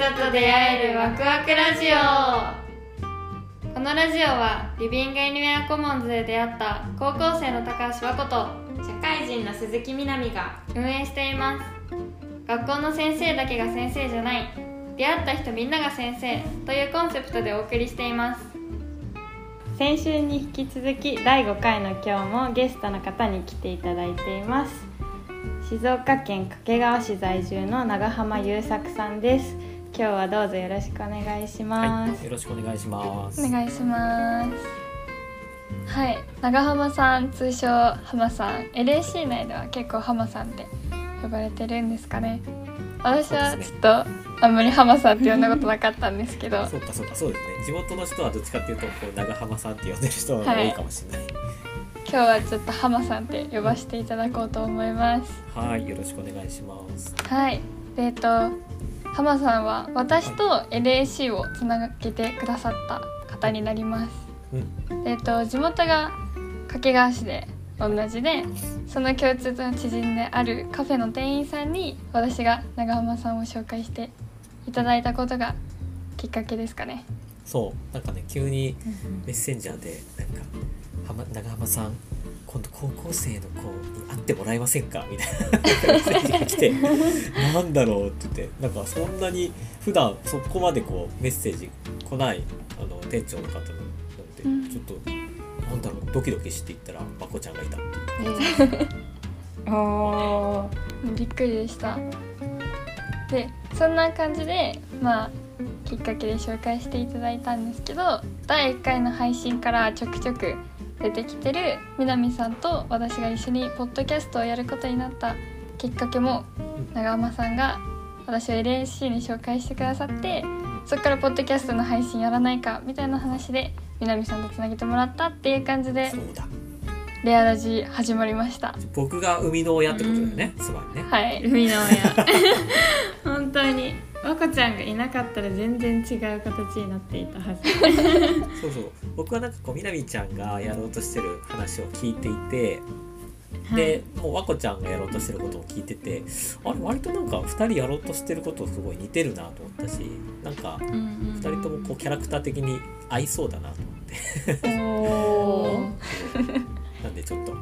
人と出会えるワクワクラジオ。このラジオはリビングエニウェアコモンズで出会った高校生の高橋和子と社会人の鈴木みなみが運営しています。学校の先生だけが先生じゃない。出会った人みんなが先生というコンセプトでお送りしています。先週に引き続き第5回の今日もゲストの方に来ていただいています。静岡県掛川市在住の長浜優作さんです。今日はどうぞよろしくお願いします、はい、よろしくお願いします。お願いしますはい長浜さん通称浜さん LAC 内では結構浜さんって呼ばれてるんですかね私はちょっとあんまり浜さんって呼んだことなかったんですけどそうかそうかそうですね。地元の人はどっちかっていうとこう長浜さんって呼んでる人が多いかもしれない。今日はちょっと浜さんって呼ばせていただこうと思いますはい、よろしくお願いします。はいでえっと浜さんは私と LAC をつなげてくださった方になります。うん、えっと地元が掛川市で同じでその共通の知人であるカフェの店員さんに私が長浜さんを紹介していただいたことがきっかけですかね。そう、なんかね急にメッセンジャーでなんか浜長浜さん。今度高校生の子に会ってもらえませんか？みたいな。メッセージが来てなんだろうって言って。なんかそんなに普段そこまでこうメッセージ来ないあの店長の方なので、うん。ちょっとなんだろうドキドキしていったらまこちゃんがいた。っていうびっくりでした。でそんな感じでまあきっかけで紹介していただいたんですけど第1回の配信からちょくちょく出てきてる南さんと私が一緒にポッドキャストをやることになったきっかけも長浜さんが私を LAC に紹介してくださってそこからポッドキャストの配信やらないかみたいな話で南さんとつなげてもらったっていう感じでそうだ。レアラジ始まりました。僕が生みの親ってことだよね、つまりね。はい海の親。本当に和子ちゃんがいなかったら全然違う形になっていたはず。そうそう。僕はなんかこうみなみちゃんがやろうとしてる話を聞いていて、でもう和子ちゃんがやろうとしてることも聞いててあれ割となんか2人やろうとしてることすごい似てるなと思ったしなんかうんうん2人ともこうキャラクター的に合いそうだなと思って。なんでちょっと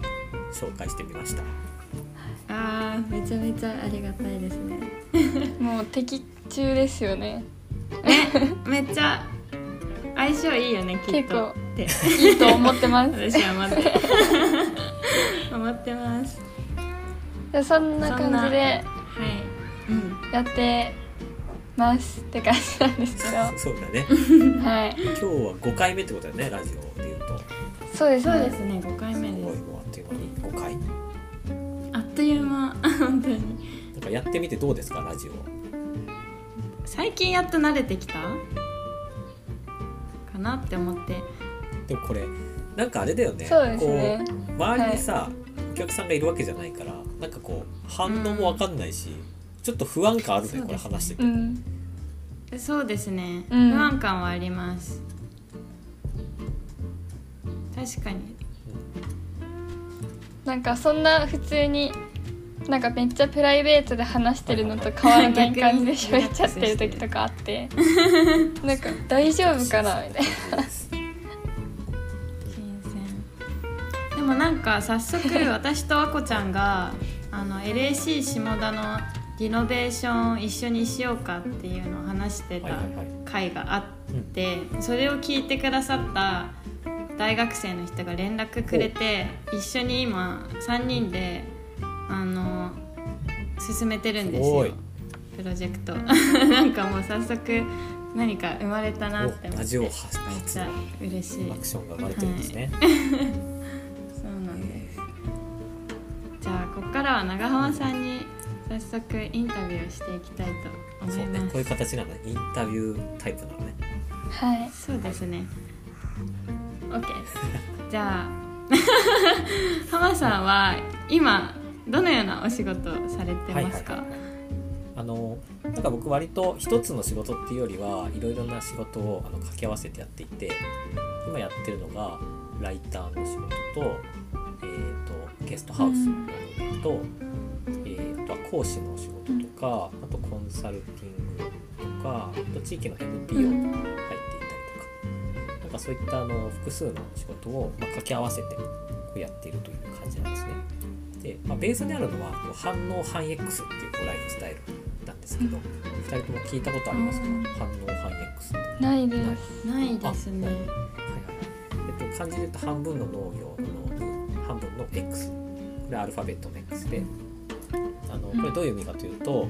紹介してみましたあーめちゃめちゃありがたいですね。もう敵中ですよね。めっちゃ相性いいよねきっ結構とって。いいと思ってます。私は思って。思ってます。でそんな感じではい。うん。やってますって感じなんですけど。はそうだね。い。今日は5回目ってことだよねラジオでいうと。そうですねそうですね5という間。本当に。なんかやってみてどうですか？ラジオ。最近やっと慣れてきた？かなって思って。でもこれなんかあれだよね。こう周りにさ、お客さんがいるわけじゃないからなんかこう反応もわかんないし、ちょっと不安感あるねこれ話してて、うん。そうですね、うん。不安感はあります。確かに。なんかそんな普通になんかめっちゃプライベートで話してるのと変わらない感じで喋っちゃってる時とかあって。なんか大丈夫かなみたいな。でもなんか早速私とあこちゃんがあの LAC 下田のリノベーションを一緒にしようかっていうのを話してた回があってそれを聞いてくださった大学生の人が連絡くれて一緒に今3人であの進めてるんですよ。プロジェクト。なんかもう早速何か生まれたなって思って。おラジオめっ初ちゃ嬉しい。アクションが生まれてるんですね、そうなんです。じゃあここからは長浜さんに早速インタビューをしていきたいと思そういます。ねこういう形なのね。インタビュータイプなのね。はい。そうですね。OK じゃあ 浜さんは今どのようなお仕事をされてますか、はいはい。はいあのなんか僕割と一つの仕事っていうよりはいろいろな仕事をあの掛け合わせてやっていて今やってるのがライターの仕事と,、えー、とゲストハウスの運営と、えーあとは講師の仕事とかあとコンサルティングかあと地域の NPO に入っていたりとか、なんかそういったあの複数の仕事を、まあ、掛け合わせてやっているという感じなんですね。で、まあ、ベースにあるのは反応反 X っていうライフスタイルなんですけど、2人とも聞いたことありますか、うん。反応反 X って。ないです。ない。ですね。はいはい。えっと、漢字で言うと半分の農業の半分の X これはアルファベットの X で。あのこれどういう意味かというと、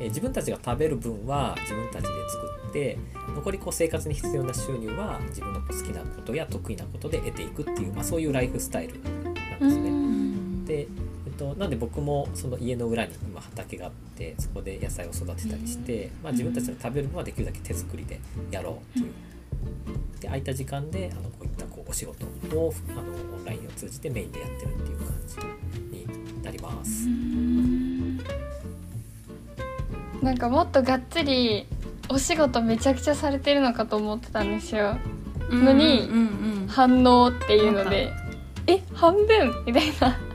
えー自分たちが食べる分は自分たちで作って残りこう生活に必要な収入は自分の好きなことや得意なことで得ていくっていう、まあ、そういうライフスタイルなんですね。うん。で、と、なんで僕もその家の裏に今畑があってそこで野菜を育てたりして、まあ、自分たちの食べる分はできるだけ手作りでやろうっていう。で空いた時間であのこういったこうお仕事をあのオンラインを通じてメインでやってるっていう感じになります。なんかもっとがっつりお仕事めちゃくちゃされてるのかと思ってたんですよ。のにうんうんうん。反応っていうのでえ半分みたいな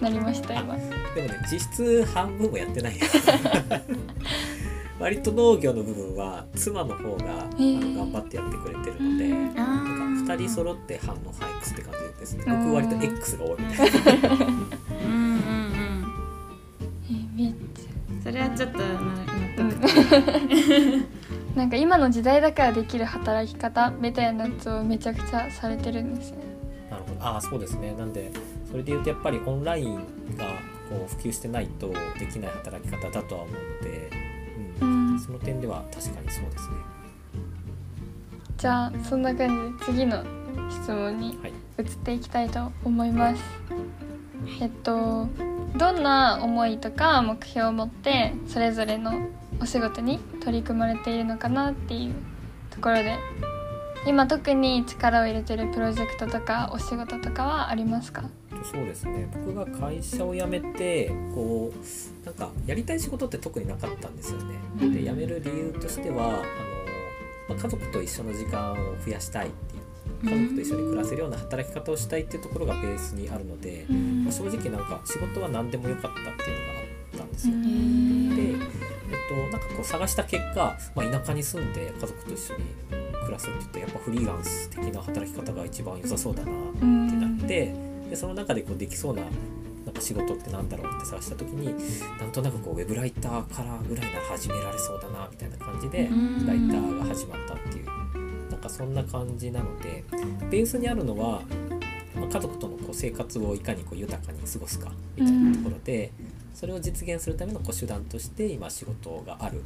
なりました今。でもね実質半分もやってない。割と農業の部分は妻の方があー。の頑張ってやってくれてるので、うん。なんか2人揃って反応ハイ X って感じですね。うん僕割と X が多いみたいな。うんうんうん。えめっちそれはちょっと納得なんか今の時代だからできる働き方みたいなやつをめちゃくちゃされてるんですね。なるほど。ああそうですね。なんでそれで言うとやっぱりオンラインがこう普及してないとできない働き方だとは思うので、うん。うん。その点では確かにそうですね。じゃあそんな感じで次の質問にはい。移っていきたいと思います。えっとどんな思いとか目標を持ってそれぞれのお仕事に取り組まれているのかなっていうところで今特に力を入れてるプロジェクトとかお仕事とかはありますか？そうですね。僕が会社を辞めてこうなんかやりたい仕事って特になかったんですよね。で辞める理由としてはあの、まあ、家族と一緒の時間を増やしたいっていう家族と一緒に暮らせるような働き方をしたいっていうところがベースにあるので、まあ正直なんか仕事は何でもよかったっていうのがあったんですよ。で、えっと、なんかこう探した結果、まあ、田舎に住んで家族と一緒に暮らすって言ってやっぱフリーランス的な働き方が一番良さそうだなってなってでその中でこうできそうななんか仕事ってなんだろうって探した時になんとなくこうウェブライターからぐらいなら始められそうだなみたいな感じでうん。ライターが始まったっていうなんかそんな感じなのでベースにあるのは、まあ、家族とのこう生活をいかにこう豊かに過ごすかみたいなところで、それを実現するためのこう手段として今仕事がある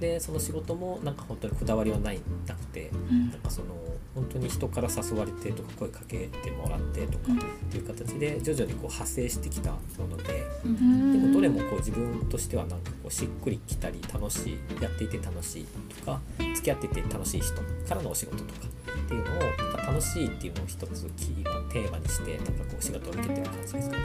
でその仕事もなんか本当にこだわりはないなくて、なんかその本当に人から誘われてとか声かけてもらってとかっていう形で徐々にこう派生してきたものででもどれもこう自分としてはなんかこうしっくりきたり楽しいやっていて楽しいとか付き合っていて楽しい人からのお仕事とかっていうのを楽しいっていうのを一つキーがテーマにしてなんかこう仕事を受けてる感じですかね。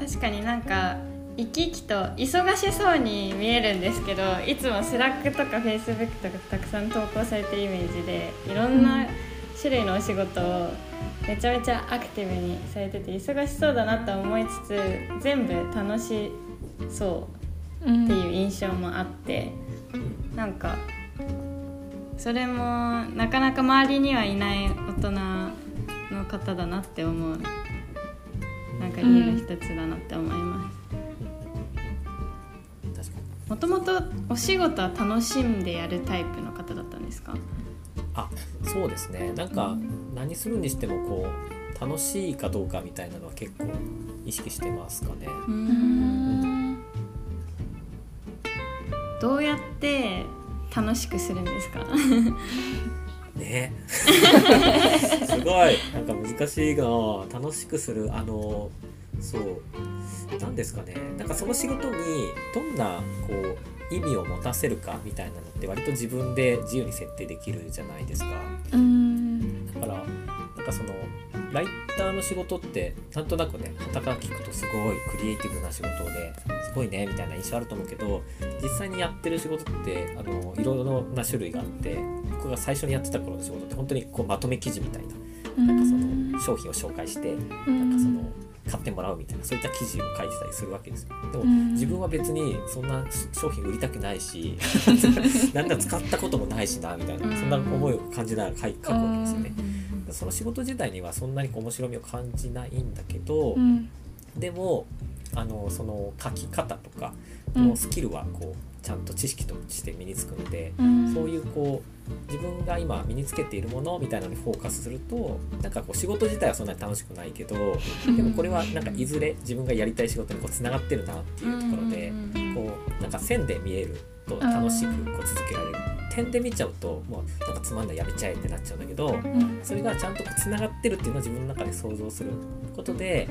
確かになんか生き生きと忙しそうに見えるんですけどいつも Slack とかフェイスブックとかたくさん投稿されてるイメージでいろんな種類のお仕事をめちゃめちゃアクティブにされてて忙しそうだなと思いつつ全部楽しそうっていう印象もあってなんかそれもなかなか周りにはいない大人の方だなって思うなんか言える一つだなって思います。確かにもともとお仕事は楽しんでやるタイプの方だったんですか？あそうですね。なんか何するにしてもこう楽しいかどうかみたいなのは結構意識してますかね。うん。どうやって楽しくするんですか？ね。すごい。なんか難しいな。楽しくするあのそう。なんですかね。なんかその仕事にどんなこう意味を持たせるかみたいなのって割と自分で自由に設定できるじゃないですか。うん。だからなんかそのライターの仕事ってなんとなくね傍から聞くとすごいクリエイティブな仕事ですごいねみたいな印象あると思うけど実際にやってる仕事ってあのいろいろな種類があって僕が最初にやってた頃の仕事って本当にこうまとめ記事みたいななんかその商品を紹介してなんかその買ってもらうみたいなそういった記事を書いてたりするわけですよ。でもうん。自分は別にそんな商品売りたくないし なんだ使ったこともないしなみたいなそんな思いを感じながら書くわけですよね。その仕事自体にはそんなに面白みを感じないんだけど、うん。でもあのその書き方とかうん。のスキルはこうちゃんと知識として身につくので、うん。そういうこう自分が今身につけているものみたいなのにフォーカスするとなんかこう仕事自体はそんなに楽しくないけど でもこれはなんかいずれ自分がやりたい仕事にこうつながってるなっていうところでこうなんか線で見えると楽しくこう続けられる。点で見ちゃうともうなんかつまんないやめちゃえってなっちゃうんだけどうん。それがちゃんとつながってるっていうのを自分の中で想像することで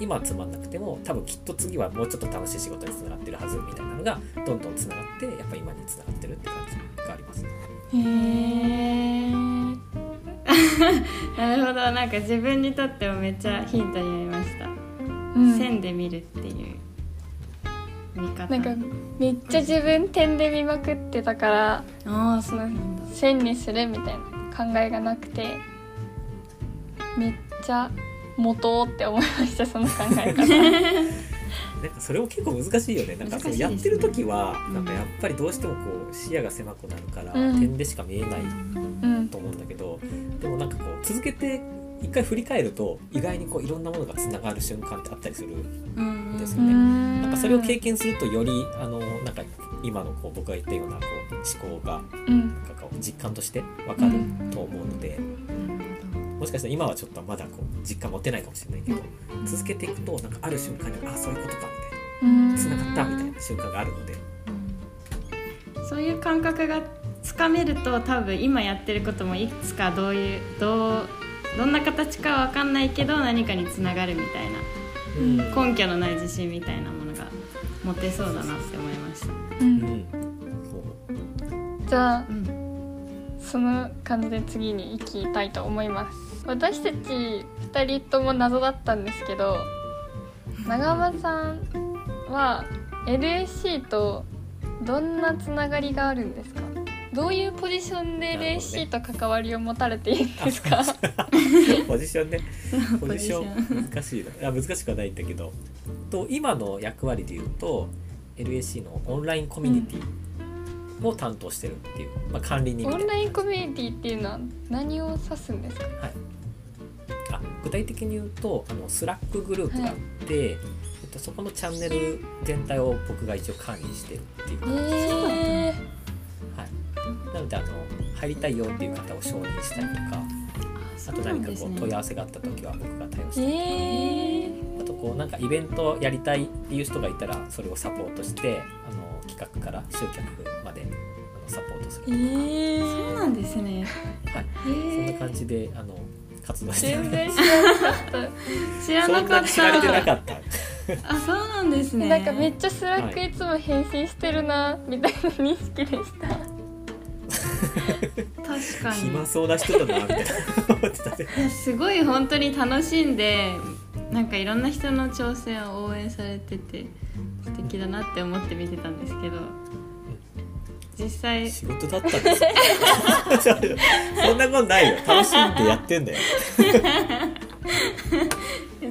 今はつまんなくても多分きっと次はもうちょっと楽しい仕事につながってるはずみたいなのがどんどんつながってやっぱ今につながってるって感じがあります。へえなるほど。なんか自分にとってもめっちゃヒントになりました、うん。線で見るっていう見方。なんかめっちゃ自分点で見まくってたからああそうなんだ。線にするみたいな考えがなくてめっちゃ元って思いましたその考え方 なんかそれも結構難しいよね。なんかそ難しいですね。うやってる時はうん。なんかやっぱりどうしてもこう視野が狭くなるからうん。点でしか見えないうん。と思うんだけどでもなんかこう続けて一回振り返ると意外にこういろんなものがつながる瞬間ってあったりするうんですうよね。ん。なんかそれを経験するとよりあのなんか今のこう僕が言ったようなこう思考がうん。なんかこう実感としてわかると思うので、もしかしたら今はちょっとまだこう実感持てないかもしれないけど、続けていくとなんかある瞬間にあそういうことかみうん。たいなつながったみたいな瞬間があるので、そういう感覚がつかめると多分今やってることもいくつかどういうどうどんな形かは分かんないけど何かにつながるみたいうん。な根拠のない自信みたいなものが持てそうだなって思いました。うん。じゃあうん。その感じで次に行きたいと思います私たち2人とも謎だったんですけど長間さんは LAC とどんなつながりがあるんですか？どういうポジションでなるほどね。LAC と関わりを持たれているんですか？ポジションね。ポポジション。難しいな。いや難しくはないんだけど。と今の役割で言うと LAC のオンラインコミュニティを担当してるっていう、まあ、管理人みたいな。オンラインコミュニティっていうのは何を指すんですか？はい、あ具体的に言うとあの Slack グループがあって、えっと、そこのチャンネル全体を僕が一応管理してるっていう。え感じです、ー、はい、なのであの入りたいよっていう方を承認したりとかあと何かこう問い合わせがあった時は僕が対応したりとか、えー、あとこうなんかイベントやりたいっていう人がいたらそれをサポートしてあの企画から集客まであのサポートするえー、そうなんですね。はい、へそんなー感じであの活動してる全然知らなかった知らそなんかっなに知られてなた。かった あ、そうなんですね。なんかめっちゃ Slack はいつも返信してるなみたいな認識でした。確かに。暇そうな人だなみたいな思ってたねいやすごい本当に楽しんでなんかいろんな人の挑戦を応援されてて素敵だなって思って見てたんですけど実際。仕事だったんですよ そんなことないよ。楽しんでやってんだよ。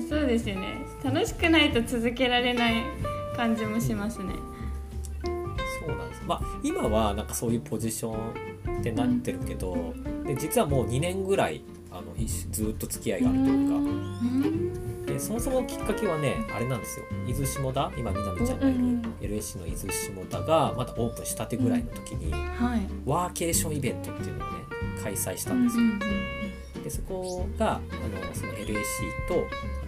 そうですよね。楽しくないと続けられない感じもしますね。そうなんです。まあ今はなんかそういうポジションってなってるけど、で実はもう2年ぐらいあのずっと付き合いがあるというか。うんでそもそもきっかけはねあれなんですよ。伊豆下田今みなみちゃんがいるうん LSC の伊豆下田がまだオープンしたてぐらいの時に、はい。ワーケーションイベントっていうのをね開催したうんですよ、でそこがあのその LAC と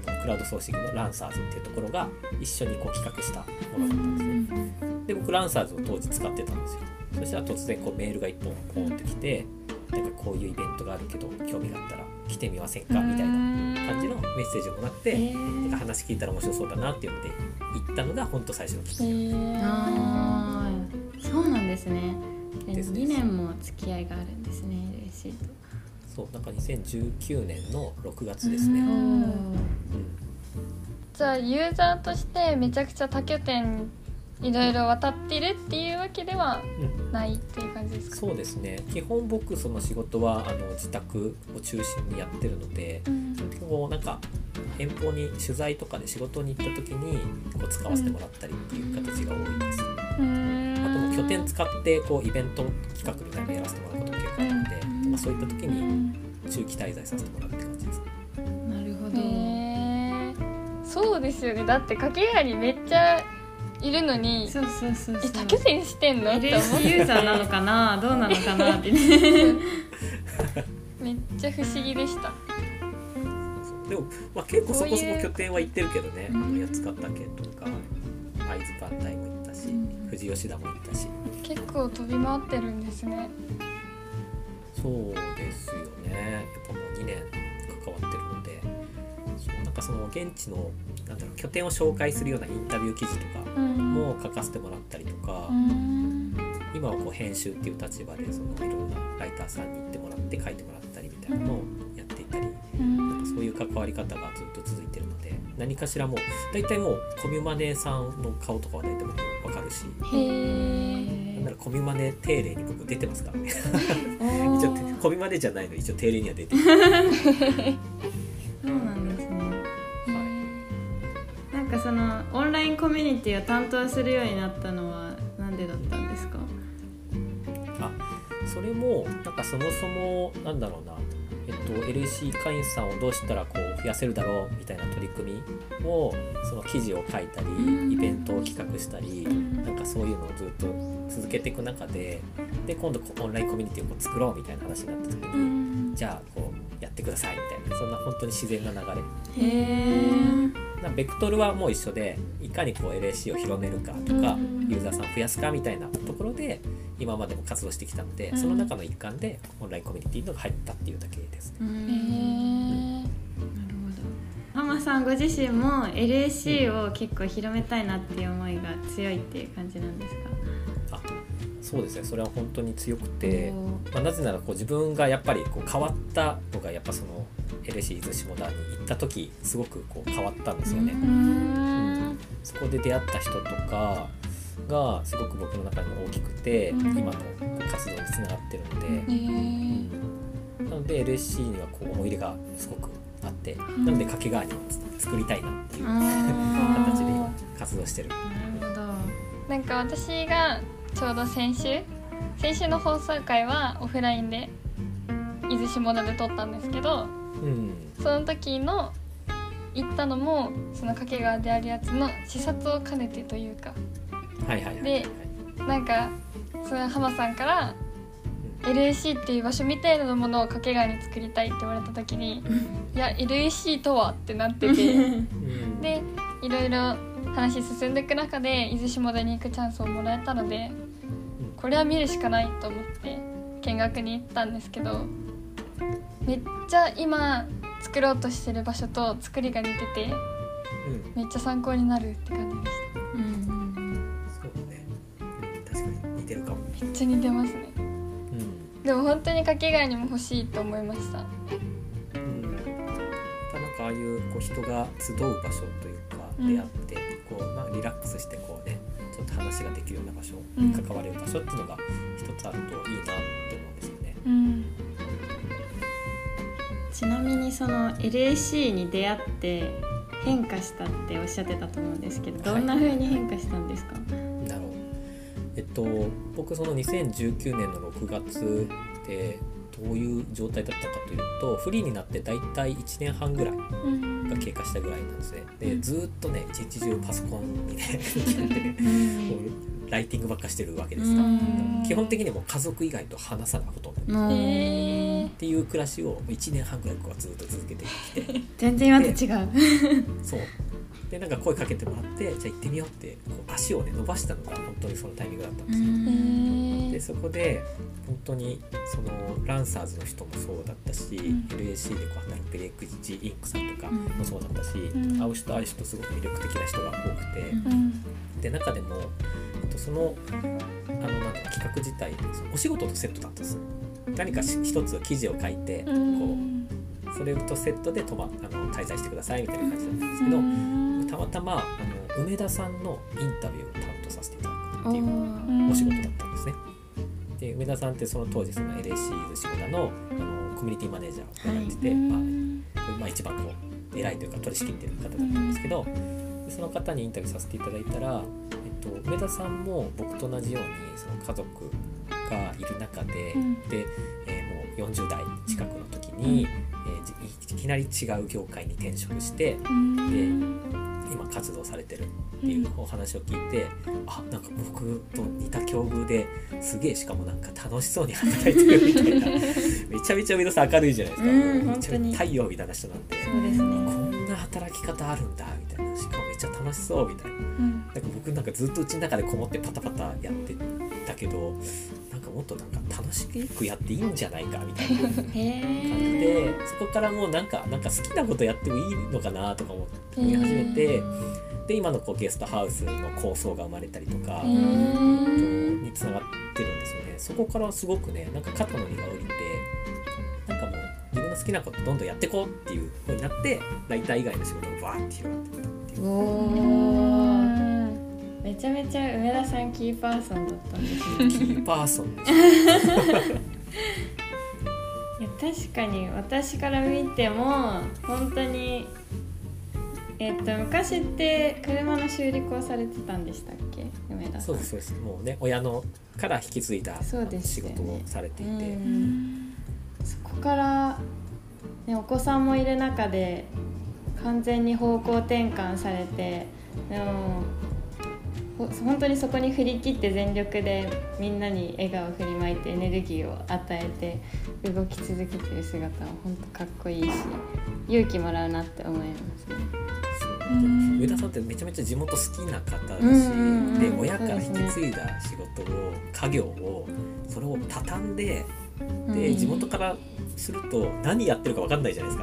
あのクラウドソーシングのランサーズっていうところが一緒にこう企画したものだったんですね。で僕ランサーズを当時使ってたんですよ。そしたら突然こうメールが一本ポンってきてなんかこういうイベントがあるけど興味があったら来てみませんか？みたいな感じのメッセージをもらって、えなんか話聞いたら面白そうだなっていうので行ったのが本当最初のきっかけ、えー、あー。そうなんですね。でですね。2年も付き合いがあるんですね嬉しいと。そうなんか2019年の6月ですね、じゃあユーザーとしてめちゃくちゃ多拠点いろいろ渡ってるっていうわけではうん。ないっていう感じですか？そうですね。基本僕その仕事はあの自宅を中心にやってるのでうん。こうなんか遠方に取材とかで仕事に行った時にこう使わせてもらったりっていう形が多いです、うーん。あともう拠点使ってこうイベント企画みたいなのやらせてもらうことも結構あるので、うん。まあ、そういった時うにん。中期滞在させてもらうって感じです。なるほど、そうですよね。だって掛川にめっちゃいるのにそうそうそうえそう多拠点してんの？って思っユーザーなのかな？どうなのかな？ってね。めっちゃ不思議でした。でも、まあ、結構そこそこ拠点は行ってるけどね。うん。八ヶ岳とか会津磐梯も行ったし、うん。富士吉田も行ったし。結構飛び回ってるんですね。そうですよね。やっぱもう2年関わってるのでそうなんかその現地のなんだろう拠点を紹介するようなインタビュー記事とかうん。も書かせてもらったりとか、うん。今はこう編集っていう立場でそのいろんなライターさんに行ってもらって書いてもらったりみたいなのをやっていたり、なんかそういう関わり方がずっと続いてるので何かしらもう大体もうコミュマネさんの顔とかは大体もう分かるしなんならコミュマネ定例に僕出てますからね。お 一応ーコミュマネじゃないの一応定例には出てる ンコミュニティを担当するようになったのはなんでだったんですか？あそれもなんかそもそもなんだろうな。えっと、LC 会員さんをどうしたらこう増やせるだろうみたいな取り組みをその記事を書いたりうん。イベントを企画したりなんかそういうのをずっと続けていく中でで今度こうオンラインコミュニティをこう作ろうみたいな話になった時うにん。じゃあこうやってくださいみたいなそんな本当に自然な流れ。へえなベクトルはもう一緒でいかにこう LAC を広めるかとかうんユーザーさんを増やすかみたいなところで今までも活動してきたのでその中の一環でオンラインコミュニティのが入ったっていうだけです。ね。うん。へえなるほど。浜さんご自身も LAC を結構広めたいなっていう思いが強いっていう感じなんですか？あそうですね。それは本当に強くて、まあ、なぜならこう自分がやっぱりこう変わったのがやっぱその LAC 伊豆下田に行った時すごくこう変わったんですよね。ううんそこで出会った人とかがすごく僕の中でも大きくて、うん。今の活動につながってるので。へえなので LSC にはこう思い入れがすごくあって、ん。なので掛川にも作りたいなっていうあ形で今活動してる。ーなるほど。なんか私がちょうど先週先週の放送回はオフラインで伊豆下田で撮ったんですけどうん、その時の行ったのもその掛川であるやつの視察を兼ねてというか。はいはい。でなんかその浜さんから LAC っていう場所みたいなものを掛川に作りたいって言われた時にいや LAC とはってなってて。うん、でいろいろ話進んでいく中で伊豆下田に行くチャンスをもらえたのでこれは見るしかないと思って見学に行ったんですけどめっちゃ今作ろうとしてる場所と作りが似ててうん、めっちゃ参考になるって感じでしうんうんそうね、うん、確かに似てるかも。ためっちゃ似てますね。うん、でも本当に掛川にも欲しいと思いました。うん、なんかああいうこう人が集う場所というかうん。出会って、こうまあリラックスしてこうねちょっと話ができるような場所、うん。関われる場所っていうのが一つあるといいなって思うんですよね。うんちなみにその LAC に出会って変化したっておっしゃってたと思うんですけどどんな風に変化したんですか、なるほど。えっと僕その2019年の6月でどういう状態だったかというとフリーになって大体1年半ぐらいうんが経過したぐらいなんですね。でずーっとね一日中パソコンにね ライティングばっかしてるわけですよ。うん基本的にもう家族以外と話さないほとんど。もうへえっていう暮らしを1年半ぐらいこうずっと続けてきて。全然今と違う。そう。でなんか声かけてもらってじゃあ行ってみようってこう足をね伸ばしたのが本当にそのタイミングだったんですよ。でそこで本当にそのランサーズの人もそうだったし、ん。LAC でこう働くベレックジインクさんとかうんもそうだったし、ん。会う人会う人すごく魅力的な人が多くて、うん。うんで中でも、えっと、そのあのなんだ企画自体そのお仕事とセットだったんです何かし一つ記事を書いて、こうそれとセットで泊まあの滞在してくださいみたいな感じだったんですけど、うん。たまたまあの梅田さんのインタビューを担当トさせていただくっていううん。お仕事だったんですね。で梅田さんってその当時その LAC 寿司村のあのコミュニティマネージャーをやってて、まあまあ、一番こう偉いというか取り仕切ってる方だったんですけど、でその方にインタビューさせていただいたら、えっと、梅田さんも僕と同じようにその家族がいる中で、うん。で、えーもう40代近くの時に、えーじいきなり違う業界に転職して今活動されてるっていうお話を聞いて、あなんか僕と似た境遇ですげえしかもなんか楽しそうに働いてるみたいな。めちゃめちゃ皆さん明るいじゃないですか、めちゃ太陽みたいな人なんでそうですね。こんな働き方あるんだみたいな。しかもめっちゃ楽しそうみたいな。なんか僕なんかずっとうちの中でこもってパタパタやってたけどもっとなんか楽しくやっていいんじゃないかみたいな。感じへでそこからもうなんかなんか好きなことやってもいいのかなとか思って思い始めてで今のこうゲストハウスの構想が生まれたりとか、えっとにつながってるんですよね。そこからすごくねなんか肩の荷が下りてなんかもう自分の好きなことどんどんやっていこうっていう風になってライター以外の仕事がバーって広がってったっていうちゃめちゃ梅田さんキーパーソンだったんですねキーパーソン。で すいや確かに私から見ても本当にえっと昔って車の修理工されてたんでしたっけ？梅田さん。そうですそうです。もうね親のから引き継いだそうですよね。仕事をされていて、うん。そこから、ね、お子さんもいる中で完全に方向転換されてでもほ本当にそこに振り切って全力でみんなに笑顔を振りまいてエネルギーを与えて動き続けてる姿は本当かっこいいし勇気もらうなって思います。ね。上田さんってめちゃめちゃ地元好きな方だし、で親から引き継いだ仕事を家業をそれを畳んででうん。地元からすると何やってるか分かんないじゃない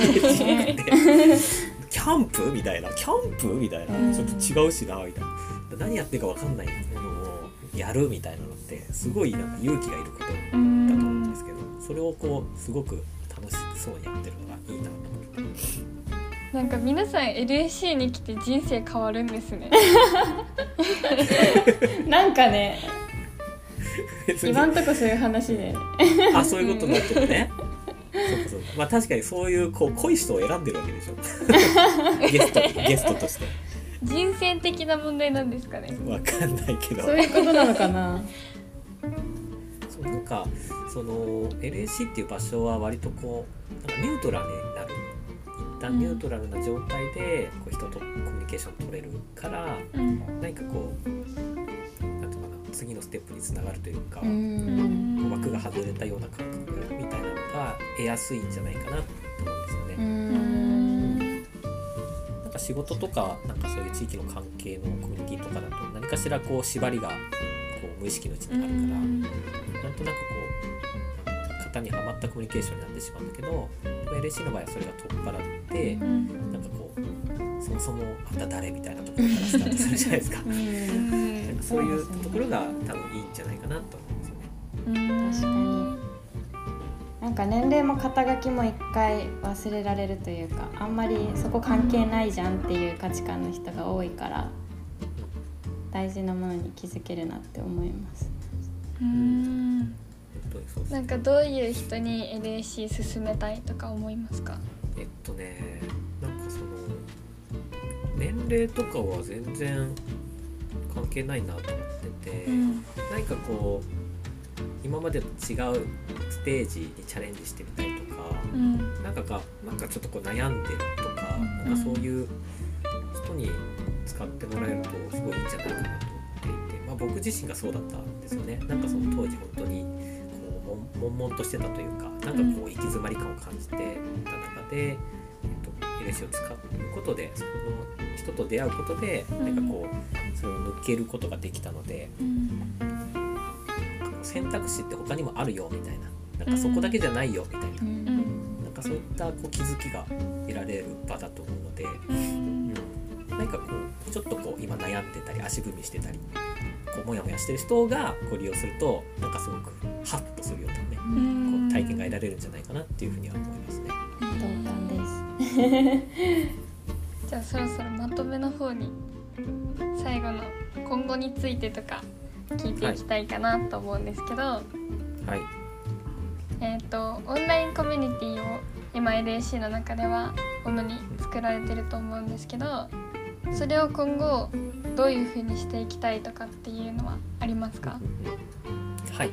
ですか。キャンプ？みたいな。キャンプ？みたいな。うん。ちょっと違うしなみたいな何やってるか分かんないものをやるみたいなのってすごいなんか勇気がいることだと思うんですけどそれをこうすごく楽しそうにやってるのがいいなと思って。なんか皆さん LAC に来て人生変わるんですね なんかね 別に今んとこそういう話であそういうことになってるね。そうかそうか。まあ確かにそういうこう濃い人を選んでるわけでしょ。ゲストゲストとして。人生的な問題なんですかねわかんないけど。そういうことなのかな そうなんかその LAC っていう場所は割とこうなんかニュートラルになる。一旦ニュートラルな状態でこう人とコミュニケーション取れるからうん何かこうなんていうのかな次のステップにつながるというか。うんこう枠が外れたような感覚みたいなのが得やすいんじゃないかなと思うんですよか仕事とかなんかそういう地域の関係のコミュニティとかだと何かしらこう縛りがこう無意識のうちにあるから、なんとなくこう型にはまったコミュニケーションになってしまうんだけどでも LAC の場合はそれが取っ払って、うん。なんかこうそもそもあんた誰みたいなところからスタートするじゃないですか。なんかそういうところが多分いいんじゃないかなとか年齢も肩書きも一回忘れられるというかあんまりそこ関係ないじゃんっていう価値観の人が多いから大事なものに気づけるなって思います。うん。なんかどういう人に LAC 進めたいとか思いますか？えっとねなんかその年齢とかは全然関係ないなと思ってて、うん。何かこう今までと違うステージにチャレンジしてみたいとか、うん。なんかかなんかちょっとこう悩んでるとか、うん。なんかそういう人に使ってもらえるとすごいいいんじゃないかなと思っていて、まあ、僕自身がそうだったんですよね。なんかその当時本当にこう悶悶々としてたというかなんかこう行き詰まり感を感じてた中で、えっと、LC を使うことでその人と出会うことでうん。なんかこうそれを抜けることができたので、うん。選択肢って他にもあるよみたいななんかそこだけじゃないよみたいな。うん。なんかそういったこう気づきが得られる場だと思うので、ううんん、何かこうちょっとこう今悩んでたり足踏みしてたりこうモヤモヤしてる人がこう利用するとなんかすごくハッとするようなねこう体験が得られるんじゃないかなっていうふうには思いますね。同感ですじゃあそろそろまとめの方に最後の今後についてとか聞いていきたいかなと思うんですけど、はいえっ、とオンラインコミュニティを今 LAC の中では主に作られてると思うんですけどそれを今後どういうふうにしていきたいとかっていうのはありますか、はい。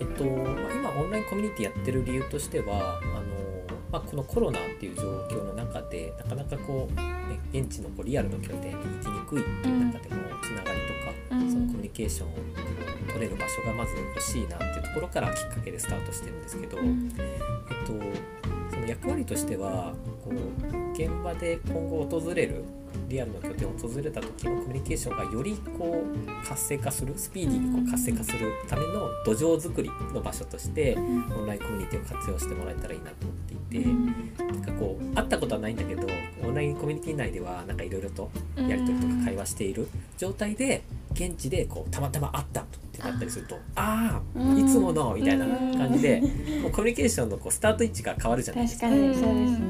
えっと、まあ、今オンラインコミュニティやってる理由としてはあの、まあ、このコロナっていう状況の中でなかなかこう、ね、現地のこうリアルの拠点に行きにくいっていう中でもつながりとか、うん。そのコミュニケーションを取れる場所がまず欲しいなっていうところからきっかけでスタートしてるんですけど、うん。えっと、その役割としてはこう現場で今後訪れるリアルの拠点を訪れた時のコミュニケーションがよりこう活性化するスピーディーにこう活性化するための土壌作りの場所としてオンラインコミュニティを活用してもらえたらいいなと思っていて、なんかこう会ったことはないんだけどオンラインコミュニティ内ではなんかいろいろとやり取りとか会話している状態で現地でこうたまたま会ったってなったりするとああいつものみたいな感じでもうコミュニケーションのこうスタート位置が変わるじゃないですか。確かにそうですね。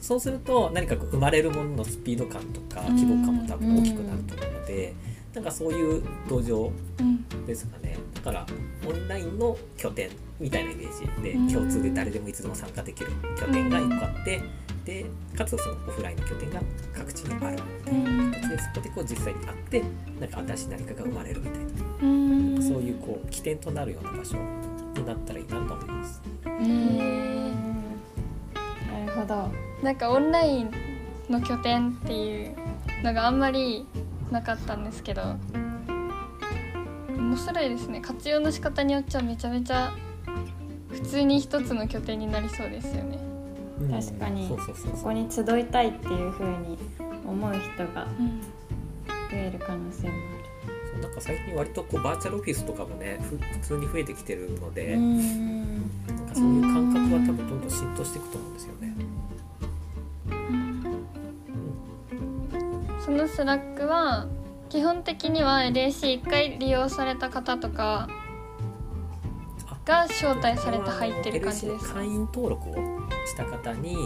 そうすると何かこう生まれるもののスピード感とか規模感も多分大きくなると思うのでなんかそういう土壌うんですかね。だからオンラインの拠点みたいなイメージでうん。共通で誰でもいつでも参加できる拠点が1個あってでかつそのオフラインの拠点が各地にあるみたいな形でそこでこう実際に会ってなんか新しい何かが生まれるみたいな。うん。そういうこう起点となるような場所になったらいいなと思います。なるほど。なんかオンラインの拠点っていうのがあんまりなかったんですけど面白いですね。活用の仕方によっちゃめちゃめちゃ普通に一つの拠点になりそうですよね。うん確かにそうそうそうそう。ここに集いたいっていう風に思う人がうん。増える可能性もそうなんか最近割とこうバーチャルオフィスとかもねふ普通に増えてきてるので、あるうんなんかそういう感覚は多分どんどん浸透していくと思うんですよね。その Slack は基本的には LAC1 回利用された方とかが招待されて入ってる感じですか？会員登録を？した方に、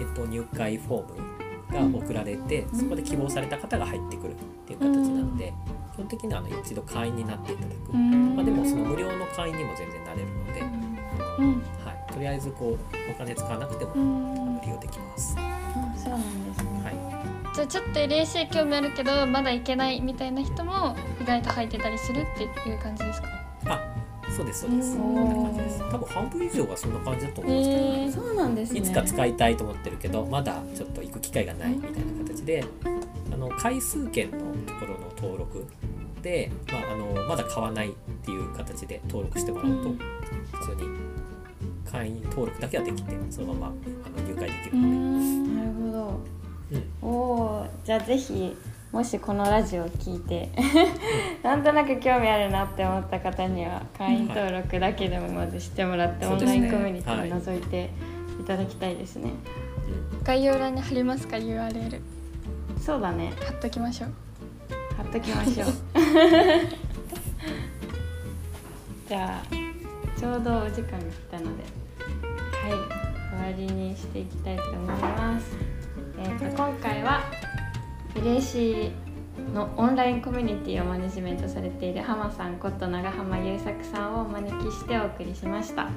えっと、入会フォームが送られて、そこで希望された方が入ってくるっていう形なので、基本的にはあの一度会員になっていただく、うん。まあ、でもその無料の会員にも全然なれるので、うん。はい、とりあえずこうお金使わなくてもうん。利用できます。あそうなんですね。はい。じゃあちょっと LAC 興味あるけどまだ行けないみたいな人も意外と入ってたりするっていう感じですか？あそうですそうです。そうん。んな感じです。多分半分以上がそんな感じだと思うんですけど、へーそうなんですね。いつか使いたいと思ってるけどまだちょっと行く機会がないみたいな形であの回数券のところの登録で、まあ、あのまだ買わないっていう形で登録してもらうと、うん。普通に会員登録だけはできてそのままあの入会できうるので、んなるほど。うん。おおじゃあぜひもしこのラジオを聞いて なんとなく興味あるなって思った方には会員登録だけでもまずしてもらって、オンラインコミュニティを覗いてい。ただきたいですね、概要欄に貼りますか URL そうだね。貼っときましょう。貼っときましょう。じゃあちょうどお時間が来たのではい終わりにしていきたいと思います、えーと今回は LAC のオンラインコミュニティをマネジメントされている浜さんこと長浜優作さんをお招きしてお送りしました。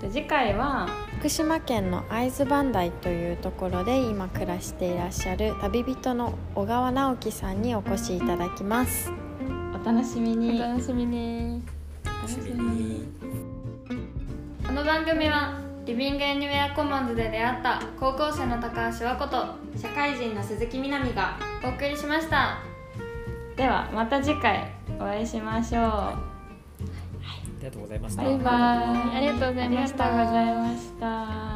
と次回は福島県の会津磐梯というところで今暮らしていらっしゃる旅人の小川直樹さんにお越しいただきます。お楽しみおに。楽しみに。楽しみに。この番組はリビングエニウェアコモンズで出会った高校生の高橋和子と社会人の鈴木みなみがお送りしました。ではまた次回お会いしましょう。ありがとうございました。バイバイ。ありがとうございました。ありがとうございました